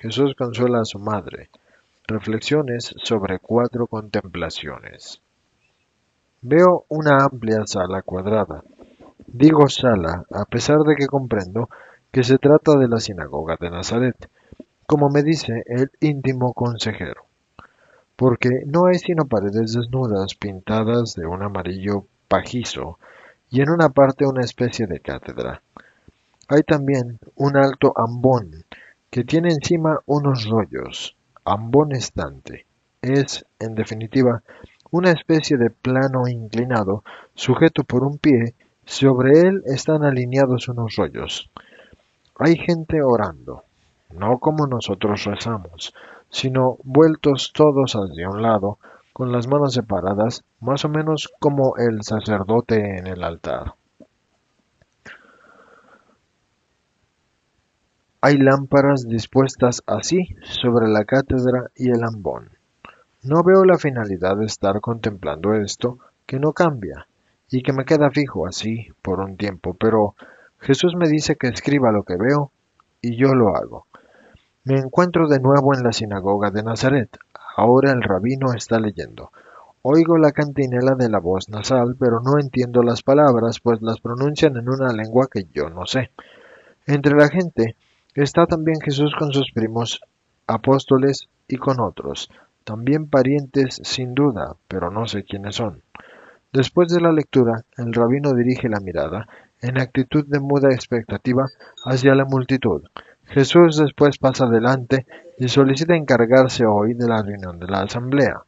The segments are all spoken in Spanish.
Jesús consuela a su madre. Reflexiones sobre cuatro contemplaciones. Veo una amplia sala cuadrada. Digo sala, a pesar de que comprendo que se trata de la sinagoga de Nazaret, como me dice el íntimo consejero, porque no hay sino paredes desnudas pintadas de un amarillo pajizo y en una parte una especie de cátedra. Hay también un alto ambón que tiene encima unos rollos, ambón estante. Es, en definitiva, una especie de plano inclinado, sujeto por un pie, sobre él están alineados unos rollos. Hay gente orando, no como nosotros rezamos, sino vueltos todos hacia un lado, con las manos separadas, más o menos como el sacerdote en el altar. Hay lámparas dispuestas así sobre la cátedra y el ambón. No veo la finalidad de estar contemplando esto, que no cambia, y que me queda fijo así por un tiempo, pero Jesús me dice que escriba lo que veo, y yo lo hago. Me encuentro de nuevo en la sinagoga de Nazaret. Ahora el rabino está leyendo. Oigo la cantinela de la voz nasal, pero no entiendo las palabras, pues las pronuncian en una lengua que yo no sé. Entre la gente Está también Jesús con sus primos apóstoles y con otros, también parientes sin duda, pero no sé quiénes son. Después de la lectura, el rabino dirige la mirada, en actitud de muda expectativa, hacia la multitud. Jesús después pasa adelante y solicita encargarse hoy de la reunión de la asamblea.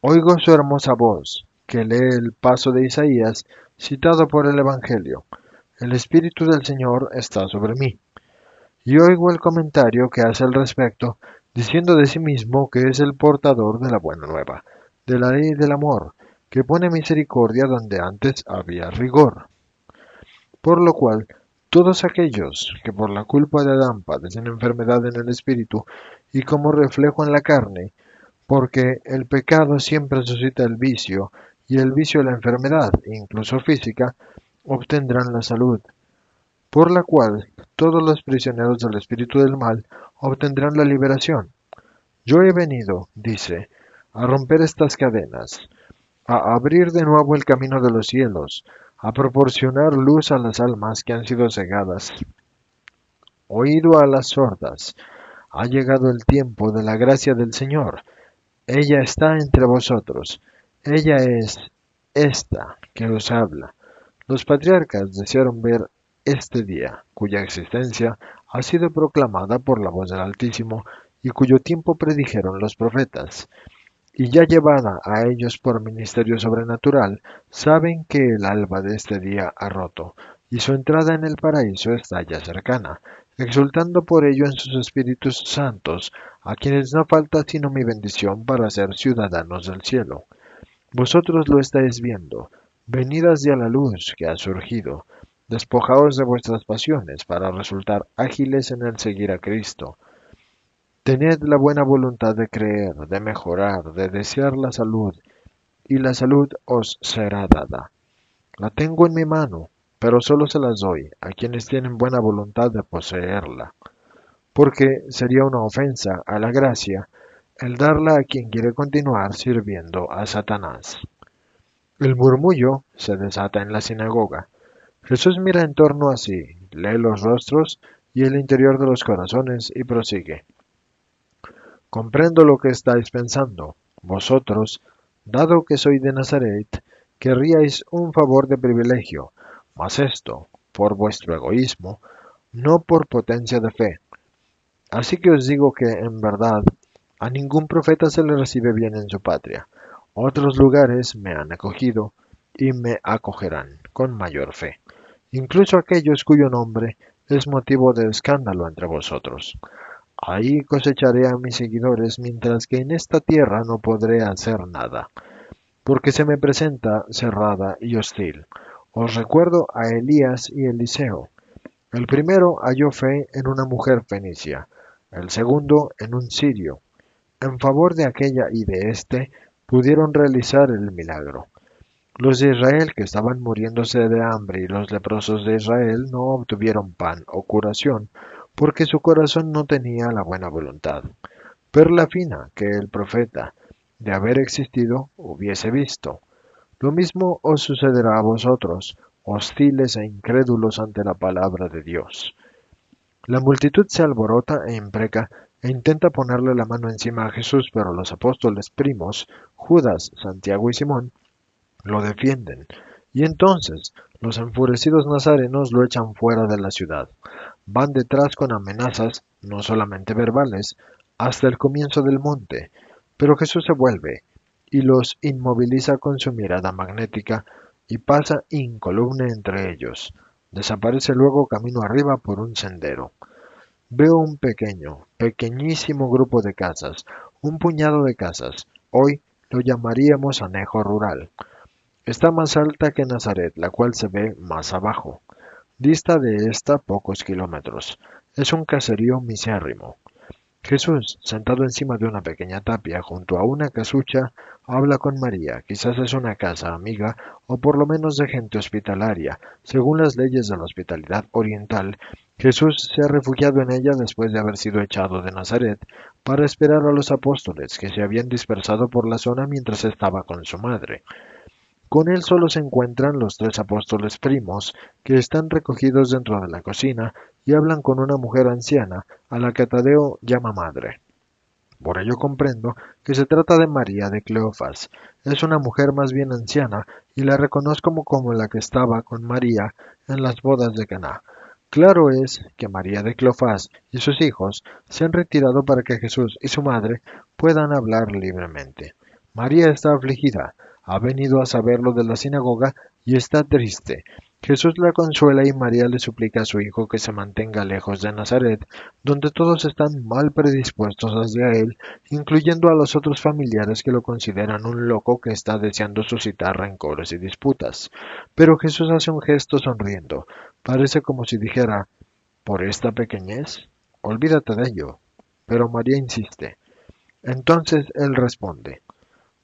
Oigo su hermosa voz, que lee el paso de Isaías, citado por el Evangelio. El Espíritu del Señor está sobre mí. Y oigo el comentario que hace al respecto, diciendo de sí mismo que es el portador de la buena nueva, de la ley del amor, que pone misericordia donde antes había rigor. Por lo cual, todos aquellos que por la culpa de Adán padecen enfermedad en el espíritu y como reflejo en la carne, porque el pecado siempre suscita el vicio, y el vicio la enfermedad, incluso física, obtendrán la salud, por la cual todos los prisioneros del espíritu del mal obtendrán la liberación. Yo he venido, dice, a romper estas cadenas, a abrir de nuevo el camino de los cielos, a proporcionar luz a las almas que han sido cegadas. Oído a las sordas, ha llegado el tiempo de la gracia del Señor. Ella está entre vosotros. Ella es esta que os habla. Los patriarcas desearon ver este día, cuya existencia ha sido proclamada por la voz del Altísimo y cuyo tiempo predijeron los profetas. Y ya llevada a ellos por ministerio sobrenatural, saben que el alba de este día ha roto, y su entrada en el paraíso está ya cercana, exultando por ello en sus espíritus santos, a quienes no falta sino mi bendición para ser ciudadanos del cielo. Vosotros lo estáis viendo, Venidas ya la luz que ha surgido, despojaos de vuestras pasiones para resultar ágiles en el seguir a Cristo. Tened la buena voluntad de creer, de mejorar, de desear la salud, y la salud os será dada. La tengo en mi mano, pero solo se las doy a quienes tienen buena voluntad de poseerla, porque sería una ofensa a la gracia el darla a quien quiere continuar sirviendo a Satanás. El murmullo se desata en la sinagoga. Jesús mira en torno a sí, lee los rostros y el interior de los corazones y prosigue. Comprendo lo que estáis pensando. Vosotros, dado que soy de Nazaret, querríais un favor de privilegio, mas esto, por vuestro egoísmo, no por potencia de fe. Así que os digo que, en verdad, a ningún profeta se le recibe bien en su patria. Otros lugares me han acogido y me acogerán con mayor fe, incluso aquellos cuyo nombre es motivo de escándalo entre vosotros. Ahí cosecharé a mis seguidores, mientras que en esta tierra no podré hacer nada, porque se me presenta cerrada y hostil. Os recuerdo a Elías y Eliseo. El primero halló fe en una mujer fenicia, el segundo en un sirio. En favor de aquella y de éste pudieron realizar el milagro. Los de Israel que estaban muriéndose de hambre y los leprosos de Israel no obtuvieron pan o curación, porque su corazón no tenía la buena voluntad. Perla fina que el profeta, de haber existido, hubiese visto. Lo mismo os sucederá a vosotros, hostiles e incrédulos ante la palabra de Dios. La multitud se alborota e impreca e intenta ponerle la mano encima a Jesús, pero los apóstoles primos, Judas, Santiago y Simón, lo defienden. Y entonces los enfurecidos nazarenos lo echan fuera de la ciudad. Van detrás con amenazas, no solamente verbales, hasta el comienzo del monte. Pero Jesús se vuelve y los inmoviliza con su mirada magnética y pasa incoluble entre ellos. Desaparece luego camino arriba por un sendero. Veo un pequeño, pequeñísimo grupo de casas, un puñado de casas. Hoy lo llamaríamos anejo rural. Está más alta que Nazaret, la cual se ve más abajo. Dista de esta pocos kilómetros. Es un caserío misérrimo. Jesús, sentado encima de una pequeña tapia junto a una casucha, habla con María. Quizás es una casa amiga o por lo menos de gente hospitalaria. Según las leyes de la hospitalidad oriental, Jesús se ha refugiado en ella después de haber sido echado de Nazaret para esperar a los apóstoles que se habían dispersado por la zona mientras estaba con su madre. Con él solo se encuentran los tres apóstoles primos, que están recogidos dentro de la cocina y hablan con una mujer anciana, a la que Tadeo llama madre. Por ello comprendo que se trata de María de Cleofas. Es una mujer más bien anciana y la reconozco como, la que estaba con María en las bodas de Caná. Claro es que María de Cleofás y sus hijos se han retirado para que Jesús y su madre puedan hablar libremente. María está afligida, ha venido a saberlo de la sinagoga y está triste. Jesús la consuela y María le suplica a su hijo que se mantenga lejos de Nazaret, donde todos están mal predispuestos hacia él, incluyendo a los otros familiares que lo consideran un loco que está deseando suscitar rencores y disputas. Pero Jesús hace un gesto sonriendo. Parece como si dijera, ¿por esta pequeñez? Olvídate de ello. Pero María insiste. Entonces él responde,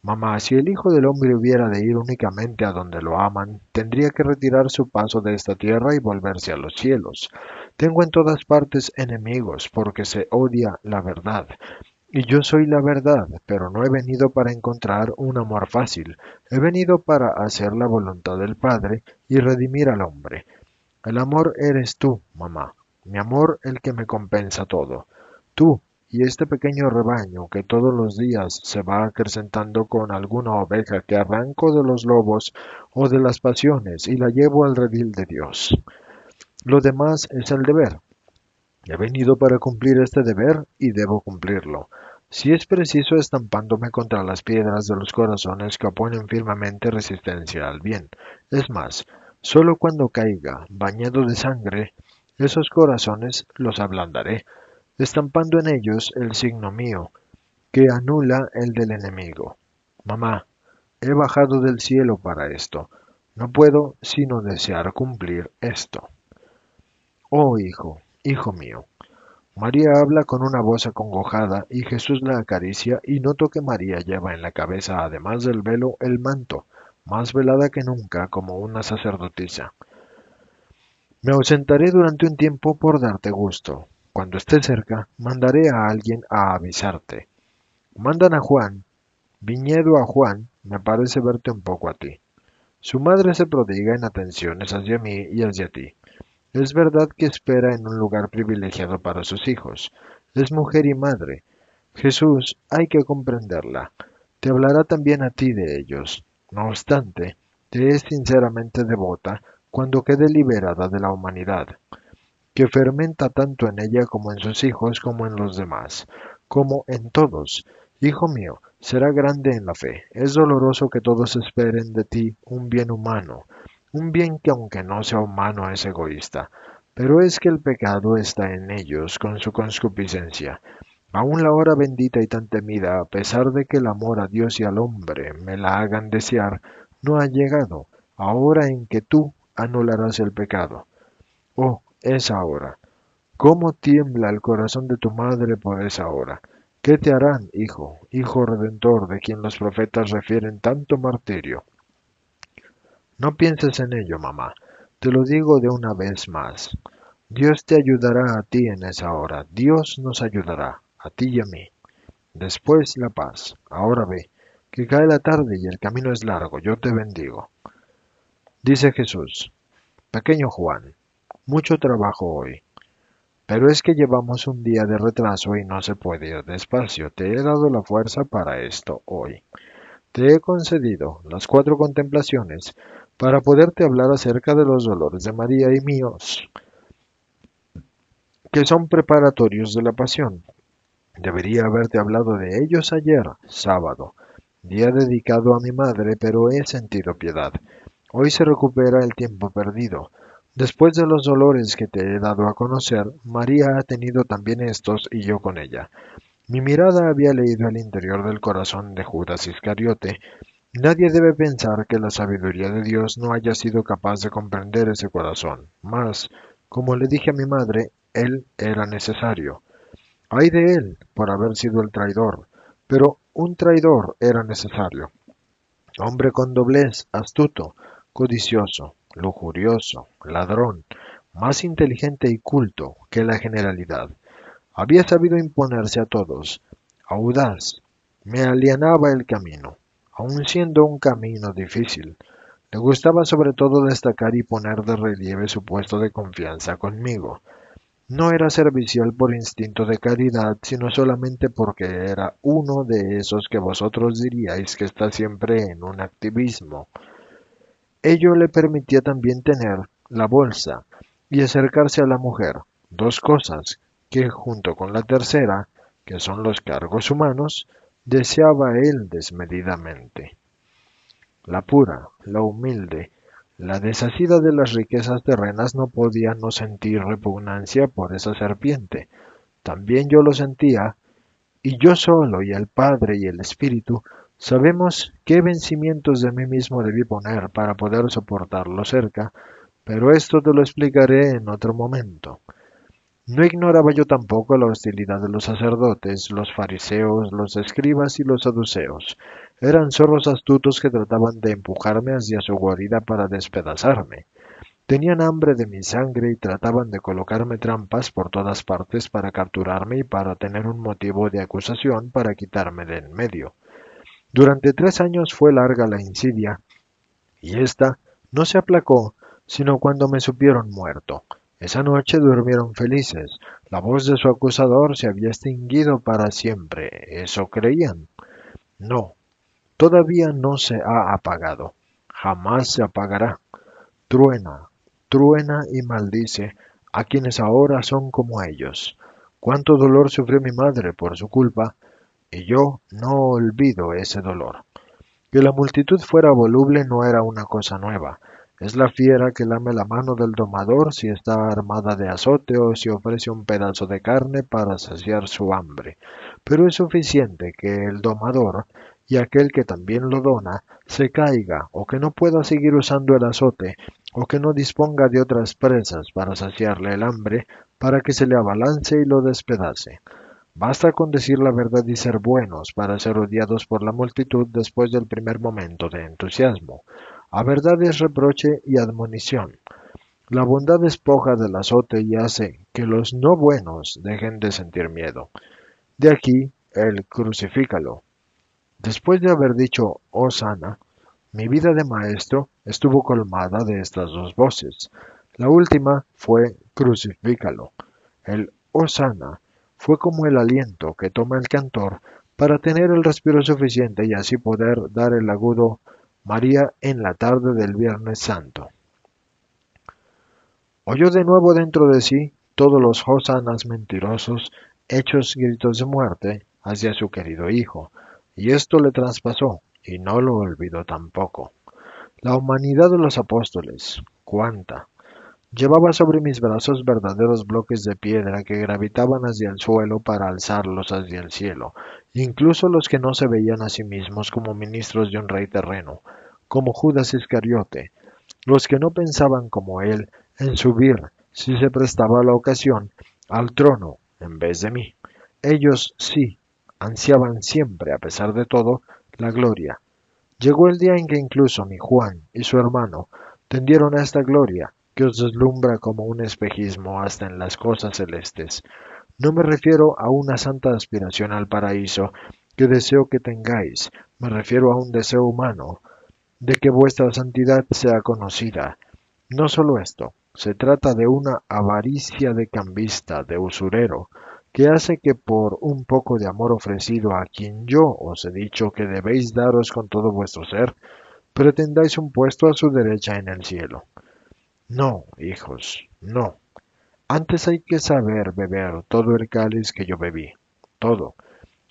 Mamá, si el Hijo del Hombre hubiera de ir únicamente a donde lo aman, tendría que retirar su paso de esta tierra y volverse a los cielos. Tengo en todas partes enemigos, porque se odia la verdad. Y yo soy la verdad, pero no he venido para encontrar un amor fácil, he venido para hacer la voluntad del Padre y redimir al hombre. El amor eres tú, mamá, mi amor el que me compensa todo. Tú, y este pequeño rebaño que todos los días se va acrecentando con alguna oveja que arranco de los lobos o de las pasiones y la llevo al redil de Dios. Lo demás es el deber. He venido para cumplir este deber y debo cumplirlo. Si es preciso estampándome contra las piedras de los corazones que oponen firmemente resistencia al bien. Es más, solo cuando caiga, bañado de sangre, esos corazones los ablandaré, estampando en ellos el signo mío, que anula el del enemigo. Mamá, he bajado del cielo para esto. No puedo sino desear cumplir esto. Oh hijo, hijo mío. María habla con una voz acongojada y Jesús la acaricia y noto que María lleva en la cabeza, además del velo, el manto, más velada que nunca como una sacerdotisa. Me ausentaré durante un tiempo por darte gusto, cuando esté cerca, mandaré a alguien a avisarte. Mandan a Juan. Viñedo a Juan, me parece verte un poco a ti. Su madre se prodiga en atenciones hacia mí y hacia ti. Es verdad que espera en un lugar privilegiado para sus hijos. Es mujer y madre. Jesús, hay que comprenderla. Te hablará también a ti de ellos. No obstante, te es sinceramente devota cuando quede liberada de la humanidad que fermenta tanto en ella como en sus hijos como en los demás, como en todos. Hijo mío, será grande en la fe. Es doloroso que todos esperen de ti un bien humano, un bien que aunque no sea humano es egoísta, pero es que el pecado está en ellos con su concupiscencia. Aún la hora bendita y tan temida, a pesar de que el amor a Dios y al hombre me la hagan desear, no ha llegado, ahora en que tú anularás el pecado. Oh, esa hora. ¿Cómo tiembla el corazón de tu madre por esa hora? ¿Qué te harán, hijo, hijo redentor, de quien los profetas refieren tanto martirio? No pienses en ello, mamá. Te lo digo de una vez más. Dios te ayudará a ti en esa hora. Dios nos ayudará, a ti y a mí. Después la paz. Ahora ve, que cae la tarde y el camino es largo. Yo te bendigo. Dice Jesús, Pequeño Juan, mucho trabajo hoy. Pero es que llevamos un día de retraso y no se puede ir despacio. Te he dado la fuerza para esto hoy. Te he concedido las cuatro contemplaciones para poderte hablar acerca de los dolores de María y míos, que son preparatorios de la pasión. Debería haberte hablado de ellos ayer, sábado, día dedicado a mi madre, pero he sentido piedad. Hoy se recupera el tiempo perdido. Después de los dolores que te he dado a conocer, María ha tenido también estos y yo con ella. Mi mirada había leído el interior del corazón de Judas Iscariote. Nadie debe pensar que la sabiduría de Dios no haya sido capaz de comprender ese corazón. Mas, como le dije a mi madre, él era necesario. Ay de él por haber sido el traidor, pero un traidor era necesario. Hombre con doblez, astuto, codicioso, lujurioso, ladrón, más inteligente y culto que la generalidad. Había sabido imponerse a todos, audaz, me alienaba el camino, aun siendo un camino difícil. Le gustaba sobre todo destacar y poner de relieve su puesto de confianza conmigo. No era servicial por instinto de caridad, sino solamente porque era uno de esos que vosotros diríais que está siempre en un activismo, Ello le permitía también tener la bolsa y acercarse a la mujer, dos cosas que junto con la tercera, que son los cargos humanos, deseaba él desmedidamente. La pura, la humilde, la deshacida de las riquezas terrenas no podía no sentir repugnancia por esa serpiente. También yo lo sentía, y yo solo y el Padre y el Espíritu Sabemos qué vencimientos de mí mismo debí poner para poder soportarlo cerca, pero esto te lo explicaré en otro momento. No ignoraba yo tampoco la hostilidad de los sacerdotes, los fariseos, los escribas y los saduceos. Eran zorros astutos que trataban de empujarme hacia su guarida para despedazarme. Tenían hambre de mi sangre y trataban de colocarme trampas por todas partes para capturarme y para tener un motivo de acusación para quitarme de en medio. Durante tres años fue larga la insidia, y ésta no se aplacó sino cuando me supieron muerto. Esa noche durmieron felices. La voz de su acusador se había extinguido para siempre. ¿Eso creían? No, todavía no se ha apagado. Jamás se apagará. Truena, truena y maldice a quienes ahora son como ellos. Cuánto dolor sufrió mi madre por su culpa, y yo no olvido ese dolor. Que la multitud fuera voluble no era una cosa nueva. Es la fiera que lame la mano del domador si está armada de azote o si ofrece un pedazo de carne para saciar su hambre. Pero es suficiente que el domador y aquel que también lo dona se caiga o que no pueda seguir usando el azote o que no disponga de otras presas para saciarle el hambre para que se le abalance y lo despedace. Basta con decir la verdad y ser buenos para ser odiados por la multitud después del primer momento de entusiasmo. A verdad es reproche y admonición. La bondad despoja del azote y hace que los no buenos dejen de sentir miedo. De aquí el crucifícalo. Después de haber dicho, oh sana, mi vida de maestro estuvo colmada de estas dos voces. La última fue crucifícalo. El oh sana fue como el aliento que toma el cantor para tener el respiro suficiente y así poder dar el agudo María en la tarde del Viernes Santo. Oyó de nuevo dentro de sí todos los hosanas mentirosos, hechos gritos de muerte hacia su querido hijo. y esto le traspasó, y no lo olvidó tampoco. La humanidad de los apóstoles, cuánta. Llevaba sobre mis brazos verdaderos bloques de piedra que gravitaban hacia el suelo para alzarlos hacia el cielo, incluso los que no se veían a sí mismos como ministros de un rey terreno, como Judas Iscariote, los que no pensaban como él en subir, si se prestaba la ocasión, al trono en vez de mí. Ellos sí, ansiaban siempre, a pesar de todo, la gloria. Llegó el día en que incluso mi Juan y su hermano tendieron a esta gloria, que os deslumbra como un espejismo hasta en las cosas celestes. No me refiero a una santa aspiración al paraíso que deseo que tengáis, me refiero a un deseo humano, de que vuestra santidad sea conocida. No solo esto, se trata de una avaricia de cambista, de usurero, que hace que por un poco de amor ofrecido a quien yo os he dicho que debéis daros con todo vuestro ser, pretendáis un puesto a su derecha en el cielo. No, hijos, no. Antes hay que saber beber todo el cáliz que yo bebí, todo,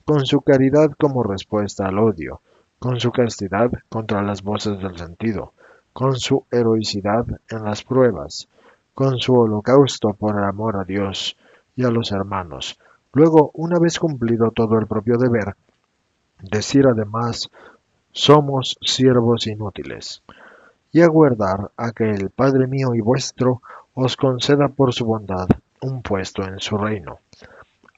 con su caridad como respuesta al odio, con su castidad contra las voces del sentido, con su heroicidad en las pruebas, con su holocausto por el amor a Dios y a los hermanos. Luego, una vez cumplido todo el propio deber, decir además, somos siervos inútiles, y aguardar a que el Padre mío y vuestro os conceda por su bondad un puesto en su reino.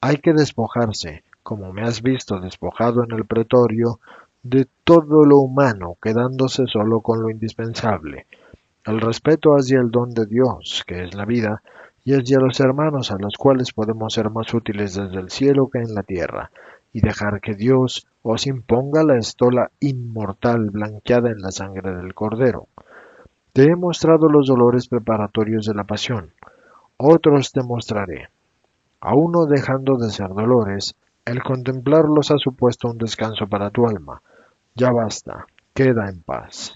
Hay que despojarse, como me has visto despojado en el pretorio, de todo lo humano, quedándose solo con lo indispensable, el respeto hacia el don de Dios, que es la vida, y hacia los hermanos a los cuales podemos ser más útiles desde el cielo que en la tierra, y dejar que Dios os imponga la estola inmortal blanqueada en la sangre del Cordero. Te he mostrado los dolores preparatorios de la pasión, otros te mostraré. A uno dejando de ser dolores, el contemplarlos ha supuesto un descanso para tu alma. Ya basta, queda en paz.